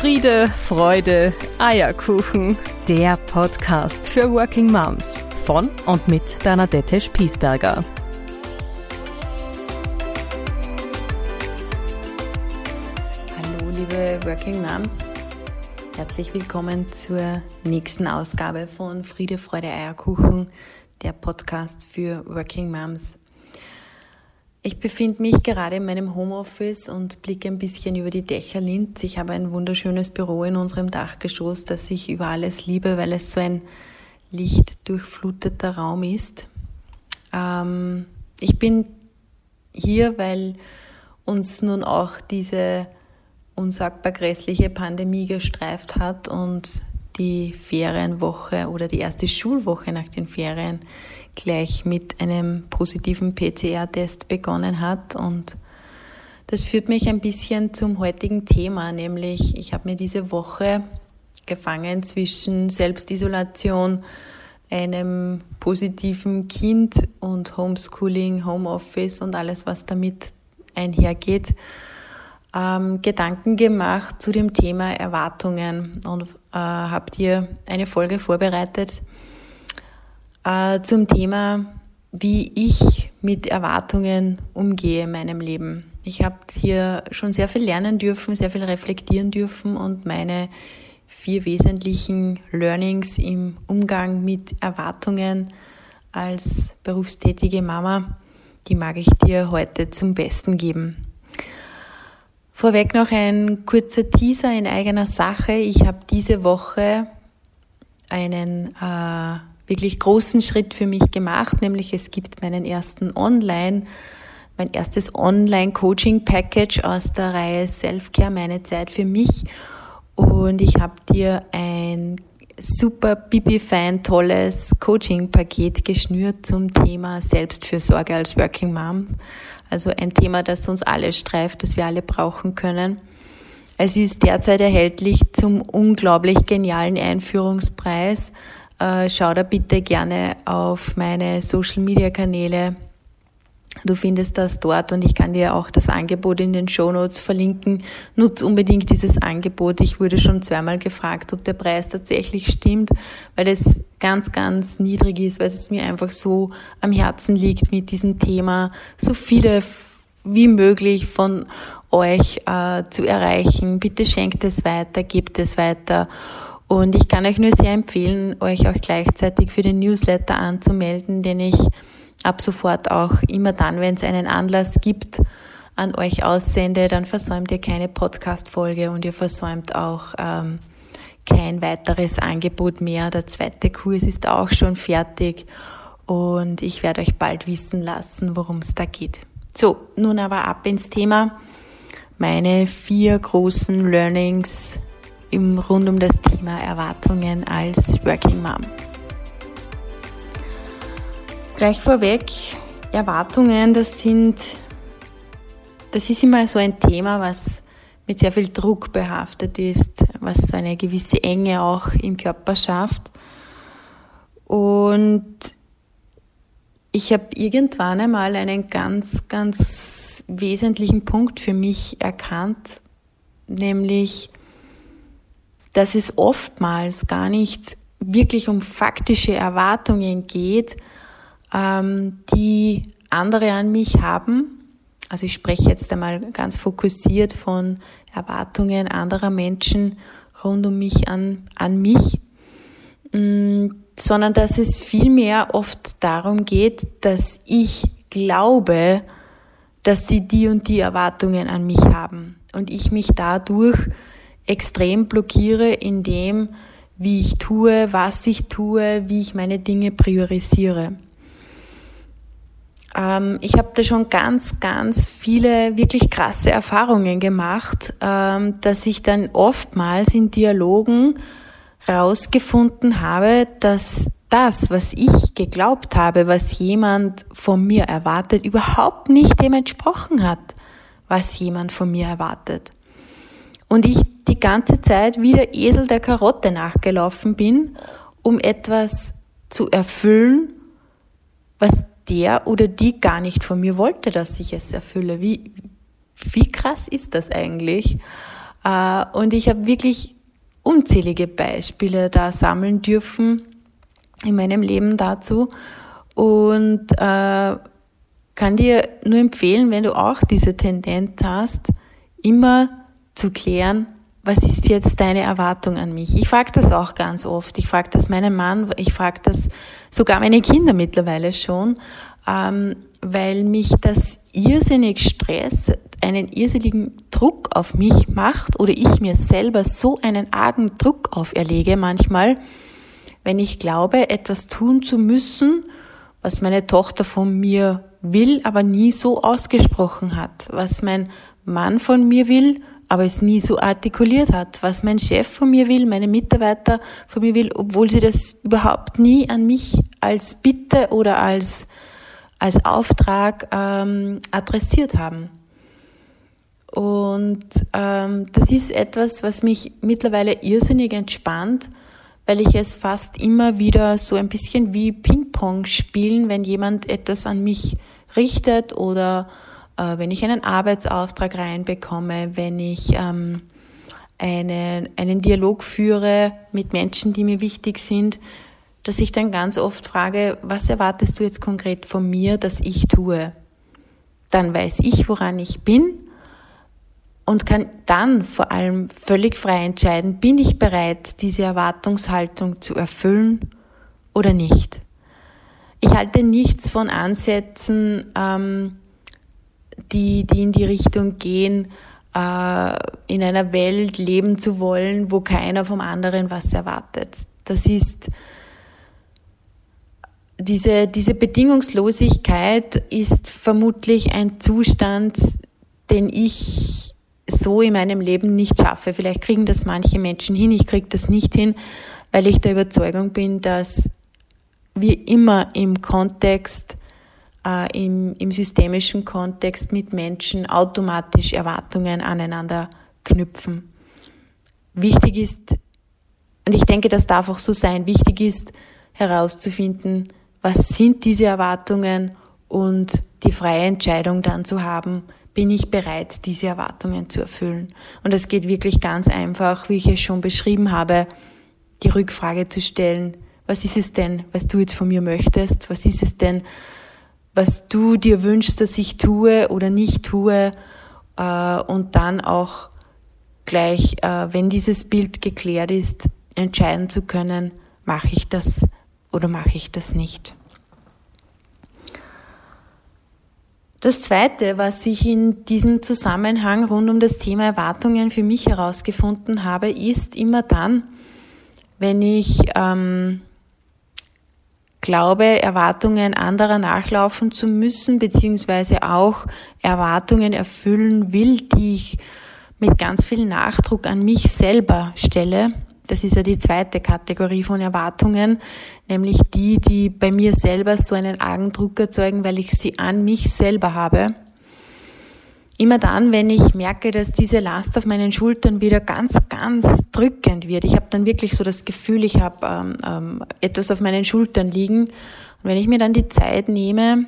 Friede, Freude, Eierkuchen. Der Podcast für Working Moms von und mit Bernadette Spiesberger. Hallo liebe Working Moms, herzlich willkommen zur nächsten Ausgabe von Friede, Freude, Eierkuchen, der Podcast für Working Moms. Ich befinde mich gerade in meinem Homeoffice und blicke ein bisschen über die Dächer Linz. Ich habe ein wunderschönes Büro in unserem Dachgeschoss, das ich über alles liebe, weil es so ein lichtdurchfluteter Raum ist. Ähm, ich bin hier, weil uns nun auch diese unsagbar grässliche Pandemie gestreift hat und die Ferienwoche oder die erste Schulwoche nach den Ferien gleich mit einem positiven PCR-Test begonnen hat. Und das führt mich ein bisschen zum heutigen Thema, nämlich ich habe mir diese Woche gefangen zwischen Selbstisolation, einem positiven Kind und Homeschooling, Homeoffice und alles, was damit einhergeht, ähm, Gedanken gemacht zu dem Thema Erwartungen und äh, habt ihr eine Folge vorbereitet, äh, zum Thema, wie ich mit Erwartungen umgehe in meinem Leben. Ich habe hier schon sehr viel lernen dürfen, sehr viel reflektieren dürfen und meine vier wesentlichen Learnings im Umgang mit Erwartungen als berufstätige Mama, die mag ich dir heute zum Besten geben. Vorweg noch ein kurzer Teaser in eigener Sache. Ich habe diese Woche einen äh, wirklich großen Schritt für mich gemacht, nämlich es gibt meinen ersten Online, mein erstes Online-Coaching-Package aus der Reihe Self-Care, meine Zeit für mich. Und ich habe dir ein super bibi-fein tolles Coaching-Paket geschnürt zum Thema Selbstfürsorge als Working Mom. Also ein Thema, das uns alle streift, das wir alle brauchen können. Es ist derzeit erhältlich zum unglaublich genialen Einführungspreis äh, schau da bitte gerne auf meine Social Media Kanäle. Du findest das dort und ich kann dir auch das Angebot in den Show Notes verlinken. Nutz unbedingt dieses Angebot. Ich wurde schon zweimal gefragt, ob der Preis tatsächlich stimmt, weil es ganz, ganz niedrig ist, weil es mir einfach so am Herzen liegt mit diesem Thema, so viele wie möglich von euch äh, zu erreichen. Bitte schenkt es weiter, gebt es weiter. Und ich kann euch nur sehr empfehlen, euch auch gleichzeitig für den Newsletter anzumelden, den ich ab sofort auch immer dann, wenn es einen Anlass gibt, an euch aussende. Dann versäumt ihr keine Podcast-Folge und ihr versäumt auch ähm, kein weiteres Angebot mehr. Der zweite Kurs ist auch schon fertig und ich werde euch bald wissen lassen, worum es da geht. So, nun aber ab ins Thema. Meine vier großen Learnings im, rund um das Thema Erwartungen als Working Mom. Gleich vorweg, Erwartungen, das sind, das ist immer so ein Thema, was mit sehr viel Druck behaftet ist, was so eine gewisse Enge auch im Körper schafft. Und ich habe irgendwann einmal einen ganz, ganz wesentlichen Punkt für mich erkannt, nämlich dass es oftmals gar nicht wirklich um faktische Erwartungen geht, ähm, die andere an mich haben. Also ich spreche jetzt einmal ganz fokussiert von Erwartungen anderer Menschen rund um mich an, an mich, mm, sondern dass es vielmehr oft darum geht, dass ich glaube, dass sie die und die Erwartungen an mich haben und ich mich dadurch extrem blockiere in dem, wie ich tue, was ich tue, wie ich meine Dinge priorisiere. Ähm, ich habe da schon ganz, ganz viele wirklich krasse Erfahrungen gemacht, ähm, dass ich dann oftmals in Dialogen rausgefunden habe, dass das, was ich geglaubt habe, was jemand von mir erwartet, überhaupt nicht dem entsprochen hat, was jemand von mir erwartet. Und ich die ganze Zeit wie der Esel der Karotte nachgelaufen bin, um etwas zu erfüllen, was der oder die gar nicht von mir wollte, dass ich es erfülle. Wie, wie krass ist das eigentlich? Äh, und ich habe wirklich unzählige Beispiele da sammeln dürfen in meinem Leben dazu und äh, kann dir nur empfehlen, wenn du auch diese Tendenz hast, immer zu klären, was ist jetzt deine Erwartung an mich? Ich frage das auch ganz oft. Ich frage das meinen Mann, ich frage das sogar meine Kinder mittlerweile schon, ähm, weil mich das irrsinnig stresst, einen irrsinnigen Druck auf mich macht oder ich mir selber so einen argen Druck auferlege manchmal, wenn ich glaube, etwas tun zu müssen, was meine Tochter von mir will, aber nie so ausgesprochen hat, was mein Mann von mir will, aber es nie so artikuliert hat, was mein Chef von mir will, meine Mitarbeiter von mir will, obwohl sie das überhaupt nie an mich als Bitte oder als, als Auftrag ähm, adressiert haben. Und ähm, das ist etwas, was mich mittlerweile irrsinnig entspannt, weil ich es fast immer wieder so ein bisschen wie Ping-Pong spielen, wenn jemand etwas an mich richtet oder äh, wenn ich einen Arbeitsauftrag reinbekomme, wenn ich ähm, einen, einen Dialog führe mit Menschen, die mir wichtig sind, dass ich dann ganz oft frage, was erwartest du jetzt konkret von mir, dass ich tue? Dann weiß ich, woran ich bin und kann dann vor allem völlig frei entscheiden, bin ich bereit, diese Erwartungshaltung zu erfüllen oder nicht. Ich halte nichts von Ansätzen, ähm, die, die in die Richtung gehen, äh, in einer Welt leben zu wollen, wo keiner vom anderen was erwartet. Das ist diese, diese Bedingungslosigkeit ist vermutlich ein Zustand, den ich so in meinem Leben nicht schaffe. Vielleicht kriegen das manche Menschen hin, ich kriege das nicht hin, weil ich der Überzeugung bin, dass wir immer im Kontext, äh, im, im systemischen Kontext mit Menschen automatisch Erwartungen aneinander knüpfen. Wichtig ist, und ich denke, das darf auch so sein, wichtig ist herauszufinden, was sind diese Erwartungen und die freie Entscheidung dann zu haben, bin ich bereit, diese Erwartungen zu erfüllen. Und es geht wirklich ganz einfach, wie ich es schon beschrieben habe, die Rückfrage zu stellen, was ist es denn, was du jetzt von mir möchtest? Was ist es denn, was du dir wünschst, dass ich tue oder nicht tue? Äh, und dann auch gleich, äh, wenn dieses Bild geklärt ist, entscheiden zu können, mache ich das oder mache ich das nicht. Das Zweite, was ich in diesem Zusammenhang rund um das Thema Erwartungen für mich herausgefunden habe, ist immer dann, wenn ich ähm, glaube, Erwartungen anderer nachlaufen zu müssen, beziehungsweise auch Erwartungen erfüllen will, die ich mit ganz viel Nachdruck an mich selber stelle, das ist ja die zweite Kategorie von Erwartungen, nämlich die, die bei mir selber so einen argen Druck erzeugen, weil ich sie an mich selber habe. Immer dann, wenn ich merke, dass diese Last auf meinen Schultern wieder ganz, ganz drückend wird. Ich habe dann wirklich so das Gefühl, ich habe ähm, ähm, etwas auf meinen Schultern liegen. Und wenn ich mir dann die Zeit nehme,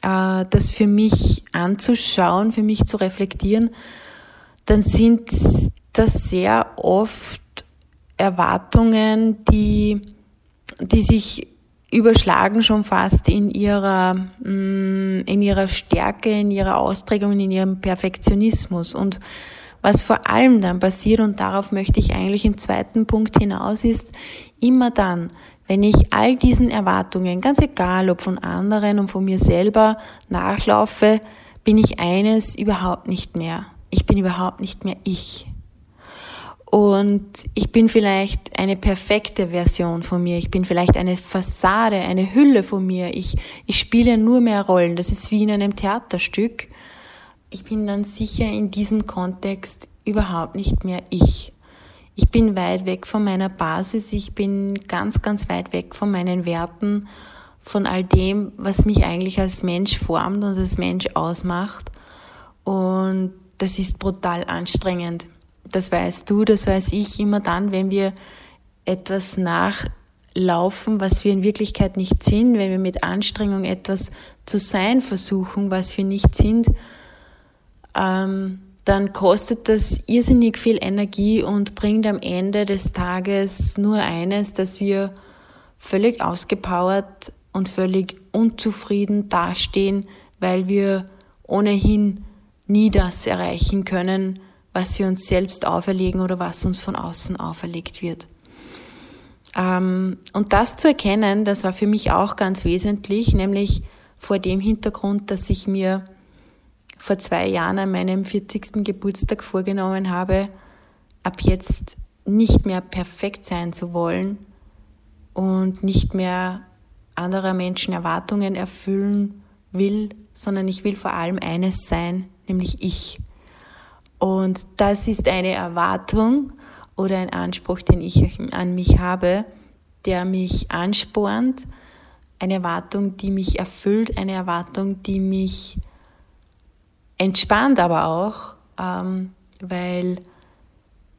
äh, das für mich anzuschauen, für mich zu reflektieren, dann sind das sehr oft Erwartungen, die, die sich überschlagen schon fast in ihrer, mm, in ihrer Stärke, in ihrer Ausprägung, in ihrem Perfektionismus. Und was vor allem dann passiert, und darauf möchte ich eigentlich im zweiten Punkt hinaus, ist immer dann, wenn ich all diesen Erwartungen, ganz egal ob von anderen und von mir selber, nachlaufe, bin ich eines überhaupt nicht mehr. Ich bin überhaupt nicht mehr ich. Und ich bin vielleicht eine perfekte Version von mir. Ich bin vielleicht eine Fassade, eine Hülle von mir. Ich, ich spiele nur mehr Rollen. Das ist wie in einem Theaterstück. Ich bin dann sicher in diesem Kontext überhaupt nicht mehr ich. Ich bin weit weg von meiner Basis. Ich bin ganz, ganz weit weg von meinen Werten, von all dem, was mich eigentlich als Mensch formt und als Mensch ausmacht. Und das ist brutal anstrengend. Das weißt du, das weiß ich immer dann, wenn wir etwas nachlaufen, was wir in Wirklichkeit nicht sind, wenn wir mit Anstrengung etwas zu sein versuchen, was wir nicht sind, ähm, dann kostet das irrsinnig viel Energie und bringt am Ende des Tages nur eines, dass wir völlig ausgepowert und völlig unzufrieden dastehen, weil wir ohnehin nie das erreichen können, was wir uns selbst auferlegen oder was uns von außen auferlegt wird. Ähm, und das zu erkennen, das war für mich auch ganz wesentlich, nämlich vor dem Hintergrund, dass ich mir vor zwei Jahren an meinem 40. Geburtstag vorgenommen habe, ab jetzt nicht mehr perfekt sein zu wollen und nicht mehr anderer Menschen Erwartungen erfüllen will, sondern ich will vor allem eines sein, nämlich ich. Und das ist eine Erwartung oder ein Anspruch, den ich an mich habe, der mich anspornt, eine Erwartung, die mich erfüllt, eine Erwartung, die mich entspannt aber auch, ähm, weil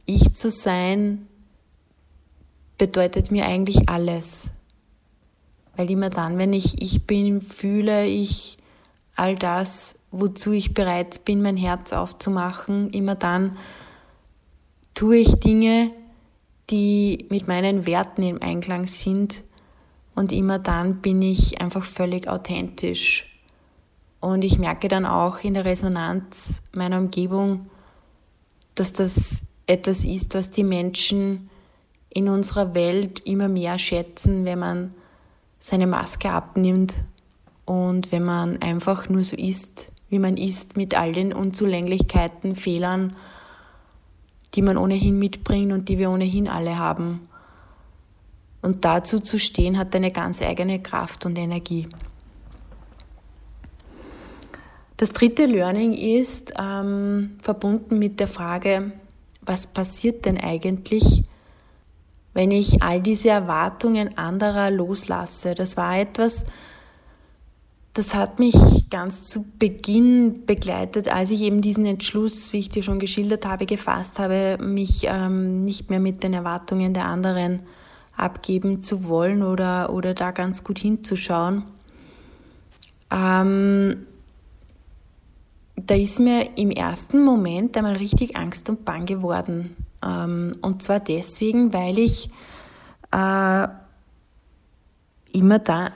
ich zu sein bedeutet mir eigentlich alles. Weil immer dann, wenn ich ich bin, fühle ich all das, wozu ich bereit bin, mein Herz aufzumachen. Immer dann tue ich Dinge, die mit meinen Werten im Einklang sind. Und immer dann bin ich einfach völlig authentisch. Und ich merke dann auch in der Resonanz meiner Umgebung, dass das etwas ist, was die Menschen in unserer Welt immer mehr schätzen, wenn man seine Maske abnimmt und wenn man einfach nur so ist, wie man ist, mit all den Unzulänglichkeiten, Fehlern, die man ohnehin mitbringt und die wir ohnehin alle haben. Und dazu zu stehen, hat eine ganz eigene Kraft und Energie. Das dritte Learning ist ähm, verbunden mit der Frage, was passiert denn eigentlich, wenn ich all diese Erwartungen anderer loslasse? Das war etwas, das hat mich ganz zu Beginn begleitet, als ich eben diesen Entschluss, wie ich dir schon geschildert habe, gefasst habe, mich ähm, nicht mehr mit den Erwartungen der anderen abgeben zu wollen oder, oder da ganz gut hinzuschauen. Ähm, da ist mir im ersten Moment einmal richtig Angst und Bang geworden. Ähm, und zwar deswegen, weil ich äh, immer da,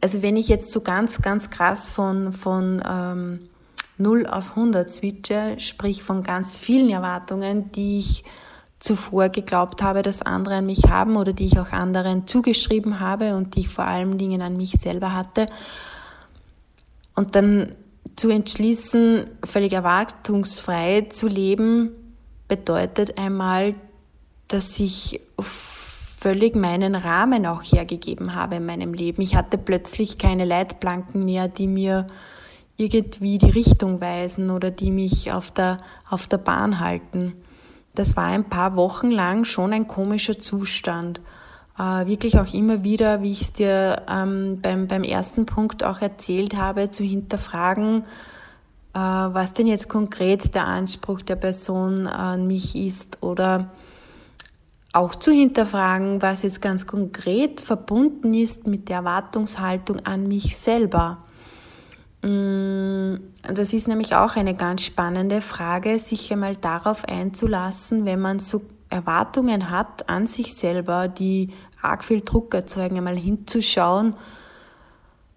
also wenn ich jetzt so ganz, ganz krass von, von ähm, 0 auf 100 switche, sprich von ganz vielen Erwartungen, die ich zuvor geglaubt habe, dass andere an mich haben oder die ich auch anderen zugeschrieben habe und die ich vor allen Dingen an mich selber hatte. Und dann zu entschließen, völlig erwartungsfrei zu leben, bedeutet einmal, dass ich völlig meinen Rahmen auch hergegeben habe in meinem Leben. Ich hatte plötzlich keine Leitplanken mehr, die mir irgendwie die Richtung weisen oder die mich auf der, auf der Bahn halten. Das war ein paar Wochen lang schon ein komischer Zustand äh, wirklich auch immer wieder, wie ich es dir ähm, beim, beim ersten Punkt auch erzählt habe, zu hinterfragen, äh, was denn jetzt konkret der Anspruch der Person an mich ist oder auch zu hinterfragen, was jetzt ganz konkret verbunden ist mit der Erwartungshaltung an mich selber. Mm, das ist nämlich auch eine ganz spannende Frage, sich einmal darauf einzulassen, wenn man so Erwartungen hat an sich selber, die arg viel Druck erzeugen, einmal hinzuschauen,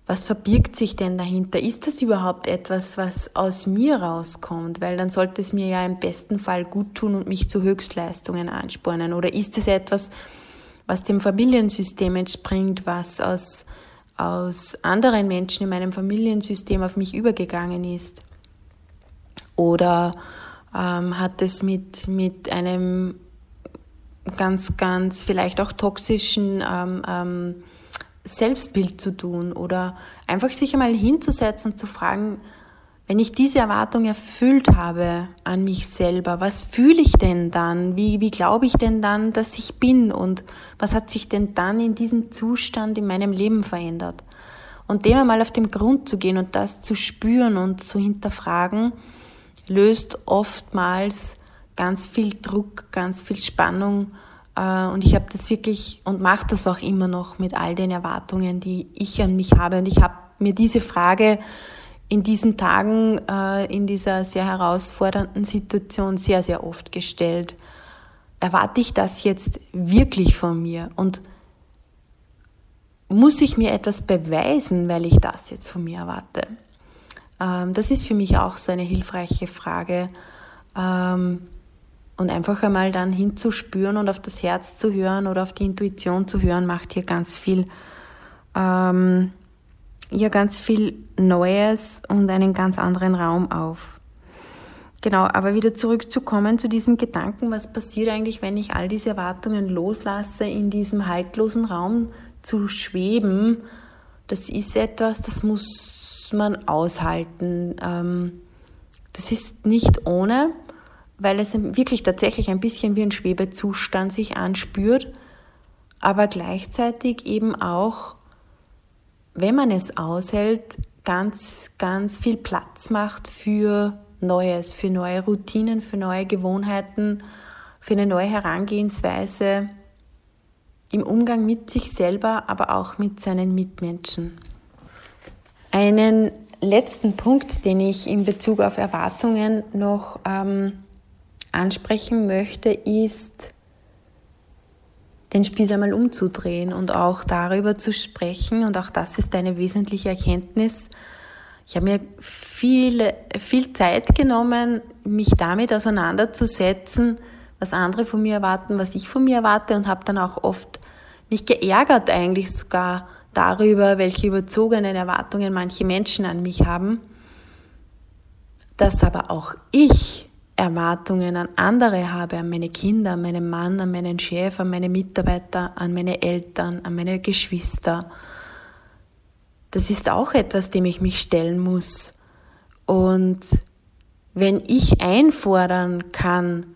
was verbirgt sich denn dahinter? Ist das überhaupt etwas, was aus mir rauskommt? Weil dann sollte es mir ja im besten Fall gut tun und mich zu Höchstleistungen anspornen. Oder ist es etwas, was dem Familiensystem entspringt, was aus, aus anderen Menschen in meinem Familiensystem auf mich übergegangen ist? Oder ähm, hat es mit, mit einem ganz, ganz vielleicht auch toxischen ähm, ähm, Selbstbild zu tun oder einfach sich einmal hinzusetzen und zu fragen, wenn ich diese Erwartung erfüllt habe an mich selber, was fühle ich denn dann? Wie, wie glaube ich denn dann, dass ich bin? Und was hat sich denn dann in diesem Zustand in meinem Leben verändert? Und dem einmal auf den Grund zu gehen und das zu spüren und zu hinterfragen, löst oftmals ganz viel Druck, ganz viel Spannung. Äh, und ich habe das wirklich und mache das auch immer noch mit all den Erwartungen, die ich an mich habe. Und ich habe mir diese Frage in diesen Tagen, äh, in dieser sehr herausfordernden Situation sehr, sehr oft gestellt. Erwarte ich das jetzt wirklich von mir? Und muss ich mir etwas beweisen, weil ich das jetzt von mir erwarte? Ähm, das ist für mich auch so eine hilfreiche Frage. Und einfach einmal dann hinzuspüren und auf das Herz zu hören oder auf die Intuition zu hören, macht hier ganz viel, ähm, ja, ganz viel Neues und einen ganz anderen Raum auf. Genau, aber wieder zurückzukommen zu diesem Gedanken, was passiert eigentlich, wenn ich all diese Erwartungen loslasse, in diesem haltlosen Raum zu schweben, das ist etwas, das muss man aushalten. Ähm, das ist nicht ohne, weil es wirklich tatsächlich ein bisschen wie ein Schwebezustand sich anspürt, aber gleichzeitig eben auch, wenn man es aushält, ganz, ganz viel Platz macht für Neues, für neue Routinen, für neue Gewohnheiten, für eine neue Herangehensweise im Umgang mit sich selber, aber auch mit seinen Mitmenschen. Einen letzten Punkt, den ich in Bezug auf Erwartungen noch ähm, ansprechen möchte, ist, den Spieß einmal umzudrehen und auch darüber zu sprechen. Und auch das ist eine wesentliche Erkenntnis. Ich habe mir viele, viel Zeit genommen, mich damit auseinanderzusetzen, was andere von mir erwarten, was ich von mir erwarte und habe dann auch oft mich geärgert eigentlich sogar darüber, welche überzogenen Erwartungen manche Menschen an mich haben, dass aber auch ich Erwartungen an andere habe, an meine Kinder, an meinen Mann, an meinen Chef, an meine Mitarbeiter, an meine Eltern, an meine Geschwister. Das ist auch etwas, dem ich mich stellen muss. Und wenn ich einfordern kann,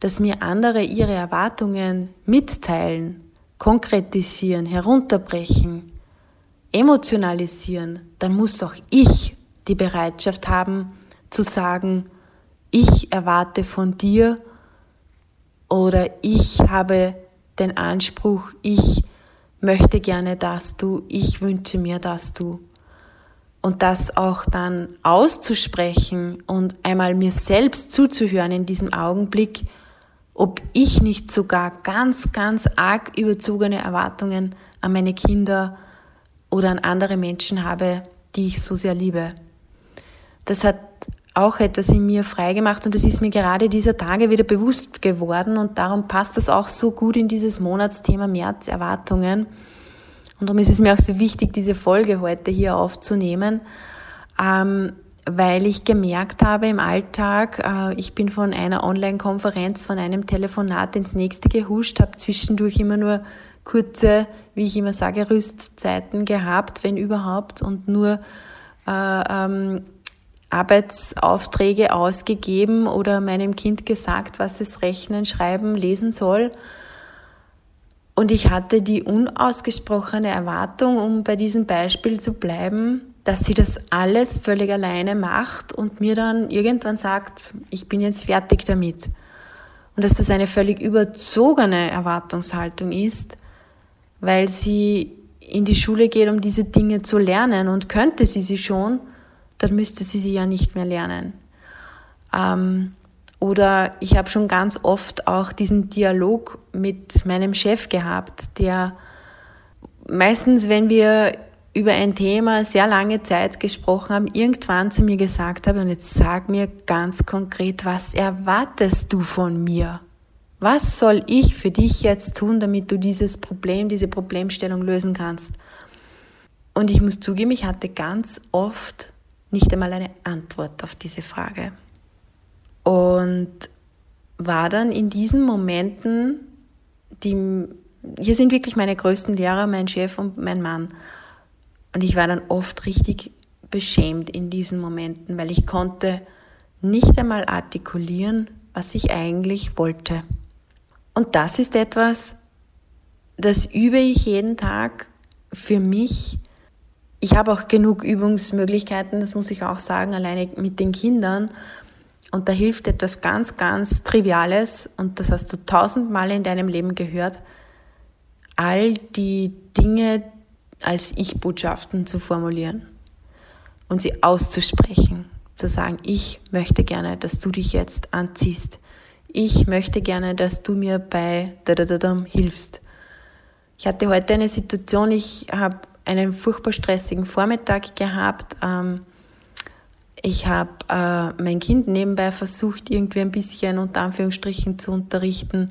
dass mir andere ihre Erwartungen mitteilen, konkretisieren, herunterbrechen, emotionalisieren, dann muss auch ich die Bereitschaft haben zu sagen, ich erwarte von dir oder ich habe den Anspruch, ich möchte gerne, dass du, ich wünsche mir, dass du. Und das auch dann auszusprechen und einmal mir selbst zuzuhören in diesem Augenblick, ob ich nicht sogar ganz, ganz arg überzogene Erwartungen an meine Kinder oder an andere Menschen habe, die ich so sehr liebe. Das hat auch etwas in mir freigemacht und das ist mir gerade dieser Tage wieder bewusst geworden und darum passt das auch so gut in dieses Monatsthema März Erwartungen. Und darum ist es mir auch so wichtig, diese Folge heute hier aufzunehmen, ähm, weil ich gemerkt habe im Alltag, äh, ich bin von einer Online-Konferenz, von einem Telefonat ins nächste gehuscht, habe zwischendurch immer nur kurze, wie ich immer sage, Rüstzeiten gehabt, wenn überhaupt, und nur äh, ähm, Arbeitsaufträge ausgegeben oder meinem Kind gesagt, was es rechnen, schreiben, lesen soll. Und ich hatte die unausgesprochene Erwartung, um bei diesem Beispiel zu bleiben, dass sie das alles völlig alleine macht und mir dann irgendwann sagt, ich bin jetzt fertig damit. Und dass das eine völlig überzogene Erwartungshaltung ist, weil sie in die Schule geht, um diese Dinge zu lernen und könnte sie sie schon, dann müsste sie sie ja nicht mehr lernen. Ähm, oder ich habe schon ganz oft auch diesen Dialog mit meinem Chef gehabt, der meistens, wenn wir über ein Thema sehr lange Zeit gesprochen haben, irgendwann zu mir gesagt habe, und jetzt sag mir ganz konkret, was erwartest du von mir? Was soll ich für dich jetzt tun, damit du dieses Problem, diese Problemstellung lösen kannst? Und ich muss zugeben, ich hatte ganz oft nicht einmal eine Antwort auf diese Frage. Und war dann in diesen Momenten, die, hier sind wirklich meine größten Lehrer, mein Chef und mein Mann. Und ich war dann oft richtig beschämt in diesen Momenten, weil ich konnte nicht einmal artikulieren, was ich eigentlich wollte. Und das ist etwas, das übe ich jeden Tag für mich ich habe auch genug Übungsmöglichkeiten, das muss ich auch sagen, alleine mit den Kindern. Und da hilft etwas ganz, ganz Triviales, und das hast du tausendmal in deinem Leben gehört, all die Dinge als Ich-Botschaften zu formulieren. und sie auszusprechen. Zu sagen, ich möchte gerne, dass du dich jetzt anziehst. Ich möchte gerne, dass du mir bei dadadadam hilfst. Ich hatte heute eine Situation, ich habe einen furchtbar stressigen Vormittag gehabt. Ähm, ich habe äh, mein Kind nebenbei versucht, irgendwie ein bisschen unter Anführungsstrichen zu unterrichten.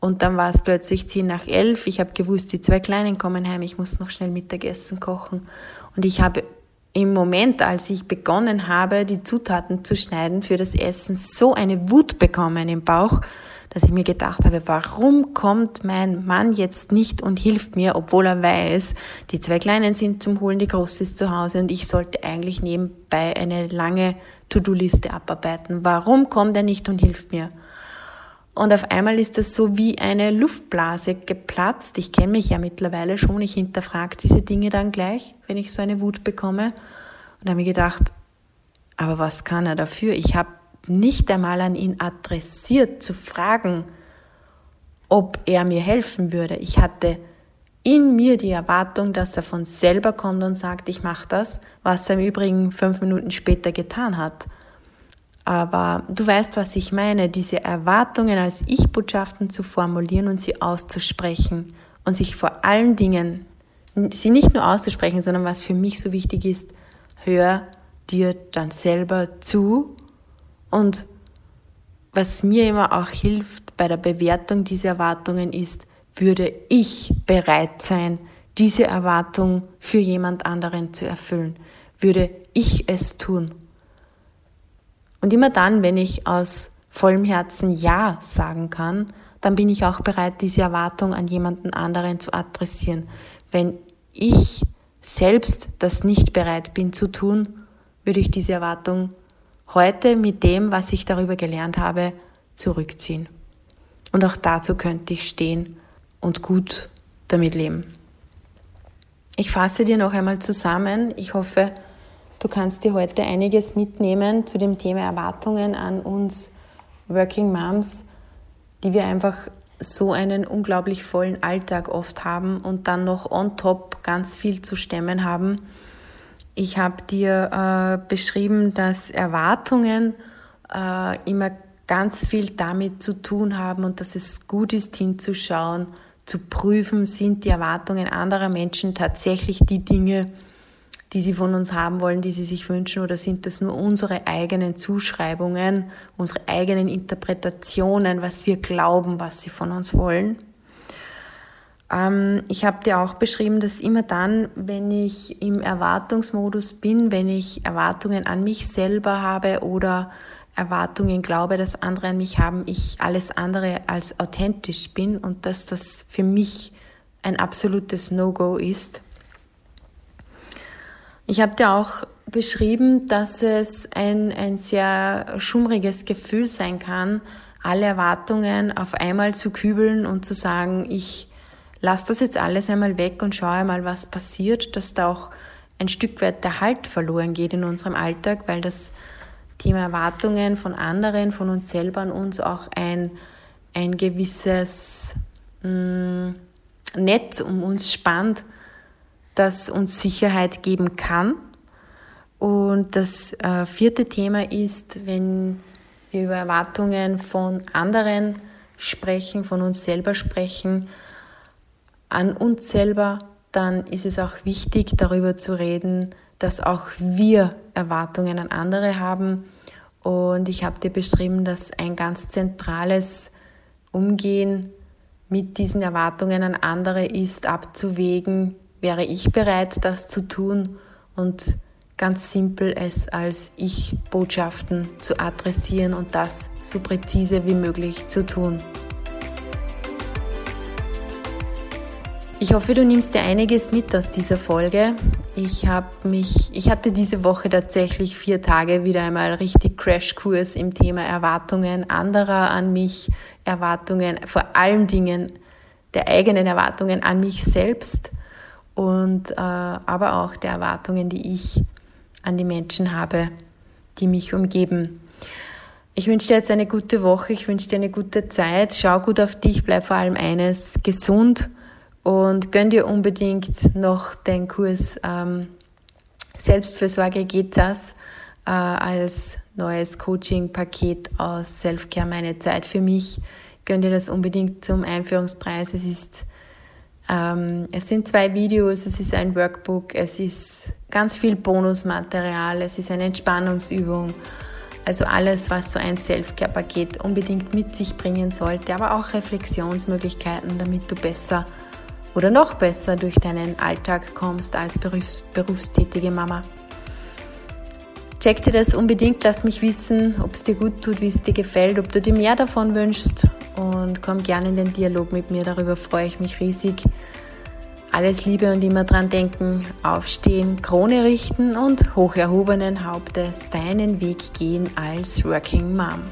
Und dann war es plötzlich zehn nach elf. Ich habe gewusst, die zwei Kleinen kommen heim, ich muss noch schnell Mittagessen kochen. Und ich habe im Moment, als ich begonnen habe, die Zutaten zu schneiden für das Essen, so eine Wut bekommen im Bauch, dass ich mir gedacht habe, warum kommt mein Mann jetzt nicht und hilft mir, obwohl er weiß, die zwei Kleinen sind zum Holen, die Große ist zu Hause und ich sollte eigentlich nebenbei eine lange To-Do-Liste abarbeiten. Warum kommt er nicht und hilft mir? Und auf einmal ist das so wie eine Luftblase geplatzt. Ich kenne mich ja mittlerweile schon. Ich hinterfrage diese Dinge dann gleich, wenn ich so eine Wut bekomme. Und habe mir gedacht, aber was kann er dafür? Ich habe nicht einmal an ihn adressiert zu fragen, ob er mir helfen würde. Ich hatte in mir die Erwartung, dass er von selber kommt und sagt, ich mache das, was er im Übrigen fünf Minuten später getan hat. Aber du weißt, was ich meine, diese Erwartungen als Ich-Botschaften zu formulieren und sie auszusprechen und sich vor allen Dingen, sie nicht nur auszusprechen, sondern was für mich so wichtig ist, hör dir dann selber zu und was mir immer auch hilft bei der Bewertung dieser Erwartungen ist, würde ich bereit sein, diese Erwartung für jemand anderen zu erfüllen? Würde ich es tun? Und immer dann, wenn ich aus vollem Herzen Ja sagen kann, dann bin ich auch bereit, diese Erwartung an jemanden anderen zu adressieren. Wenn ich selbst das nicht bereit bin zu tun, würde ich diese Erwartung heute mit dem, was ich darüber gelernt habe, zurückziehen. Und auch dazu könnte ich stehen und gut damit leben. Ich fasse dir noch einmal zusammen. Ich hoffe, Du kannst dir heute einiges mitnehmen zu dem Thema Erwartungen an uns Working Moms, die wir einfach so einen unglaublich vollen Alltag oft haben und dann noch on top ganz viel zu stemmen haben. Ich habe dir äh, beschrieben, dass Erwartungen äh, immer ganz viel damit zu tun haben und dass es gut ist hinzuschauen, zu prüfen, sind die Erwartungen anderer Menschen tatsächlich die Dinge, die sie von uns haben wollen, die sie sich wünschen, oder sind das nur unsere eigenen Zuschreibungen, unsere eigenen Interpretationen, was wir glauben, was sie von uns wollen? Ähm, ich habe dir auch beschrieben, dass immer dann, wenn ich im Erwartungsmodus bin, wenn ich Erwartungen an mich selber habe oder Erwartungen glaube, dass andere an mich haben, ich alles andere als authentisch bin und dass das für mich ein absolutes No-Go ist. Ich habe dir auch beschrieben, dass es ein, ein sehr schummriges Gefühl sein kann, alle Erwartungen auf einmal zu kübeln und zu sagen, ich lasse das jetzt alles einmal weg und schaue mal, was passiert, dass da auch ein Stück weit der Halt verloren geht in unserem Alltag, weil das Thema Erwartungen von anderen, von uns selber an uns auch ein, ein gewisses mh, mm, Netz um uns spannt, das uns Sicherheit geben kann. Und das äh, vierte Thema ist, wenn wir über Erwartungen von anderen sprechen, von uns selber sprechen, an uns selber, dann ist es auch wichtig, darüber zu reden, dass auch wir Erwartungen an andere haben. Und ich habe dir beschrieben, dass ein ganz zentrales Umgehen mit diesen Erwartungen an andere ist, abzuwägen, wäre ich bereit, das zu tun und ganz simpel es als Ich-Botschaften zu adressieren und das so präzise wie möglich zu tun. Ich hoffe, du nimmst dir einiges mit aus dieser Folge. Ich habe mich, ich hatte diese Woche tatsächlich vier Tage wieder einmal richtig Crashkurs im Thema Erwartungen anderer an mich, Erwartungen, vor allen Dingen der eigenen Erwartungen an mich selbst und äh, aber auch der Erwartungen, die ich an die Menschen habe, die mich umgeben. Ich wünsche dir jetzt eine gute Woche, ich wünsche dir eine gute Zeit. Schau gut auf dich, bleib vor allem eines gesund und gönn dir unbedingt noch den Kurs ähm, Selbstfürsorge geht das äh, als neues Coaching-Paket aus Selfcare meine Zeit für mich. Gönn dir das unbedingt zum Einführungspreis. Es ist ähm, es sind zwei Videos, es ist ein Workbook, es ist ganz viel Bonusmaterial, es ist eine Entspannungsübung. Also alles, was so ein Selfcare-Paket unbedingt mit sich bringen sollte, aber auch Reflexionsmöglichkeiten, damit du besser oder noch besser durch deinen Alltag kommst als Berufs berufstätige Mama. Check dir das unbedingt, lass mich wissen, ob es dir gut tut, wie es dir gefällt, ob du dir mehr davon wünschst und komm gerne in den Dialog mit mir, darüber freue ich mich riesig. Alles Liebe und immer dran denken, aufstehen, Krone richten und hoch erhobenen Hauptes deinen Weg gehen als Working Mom.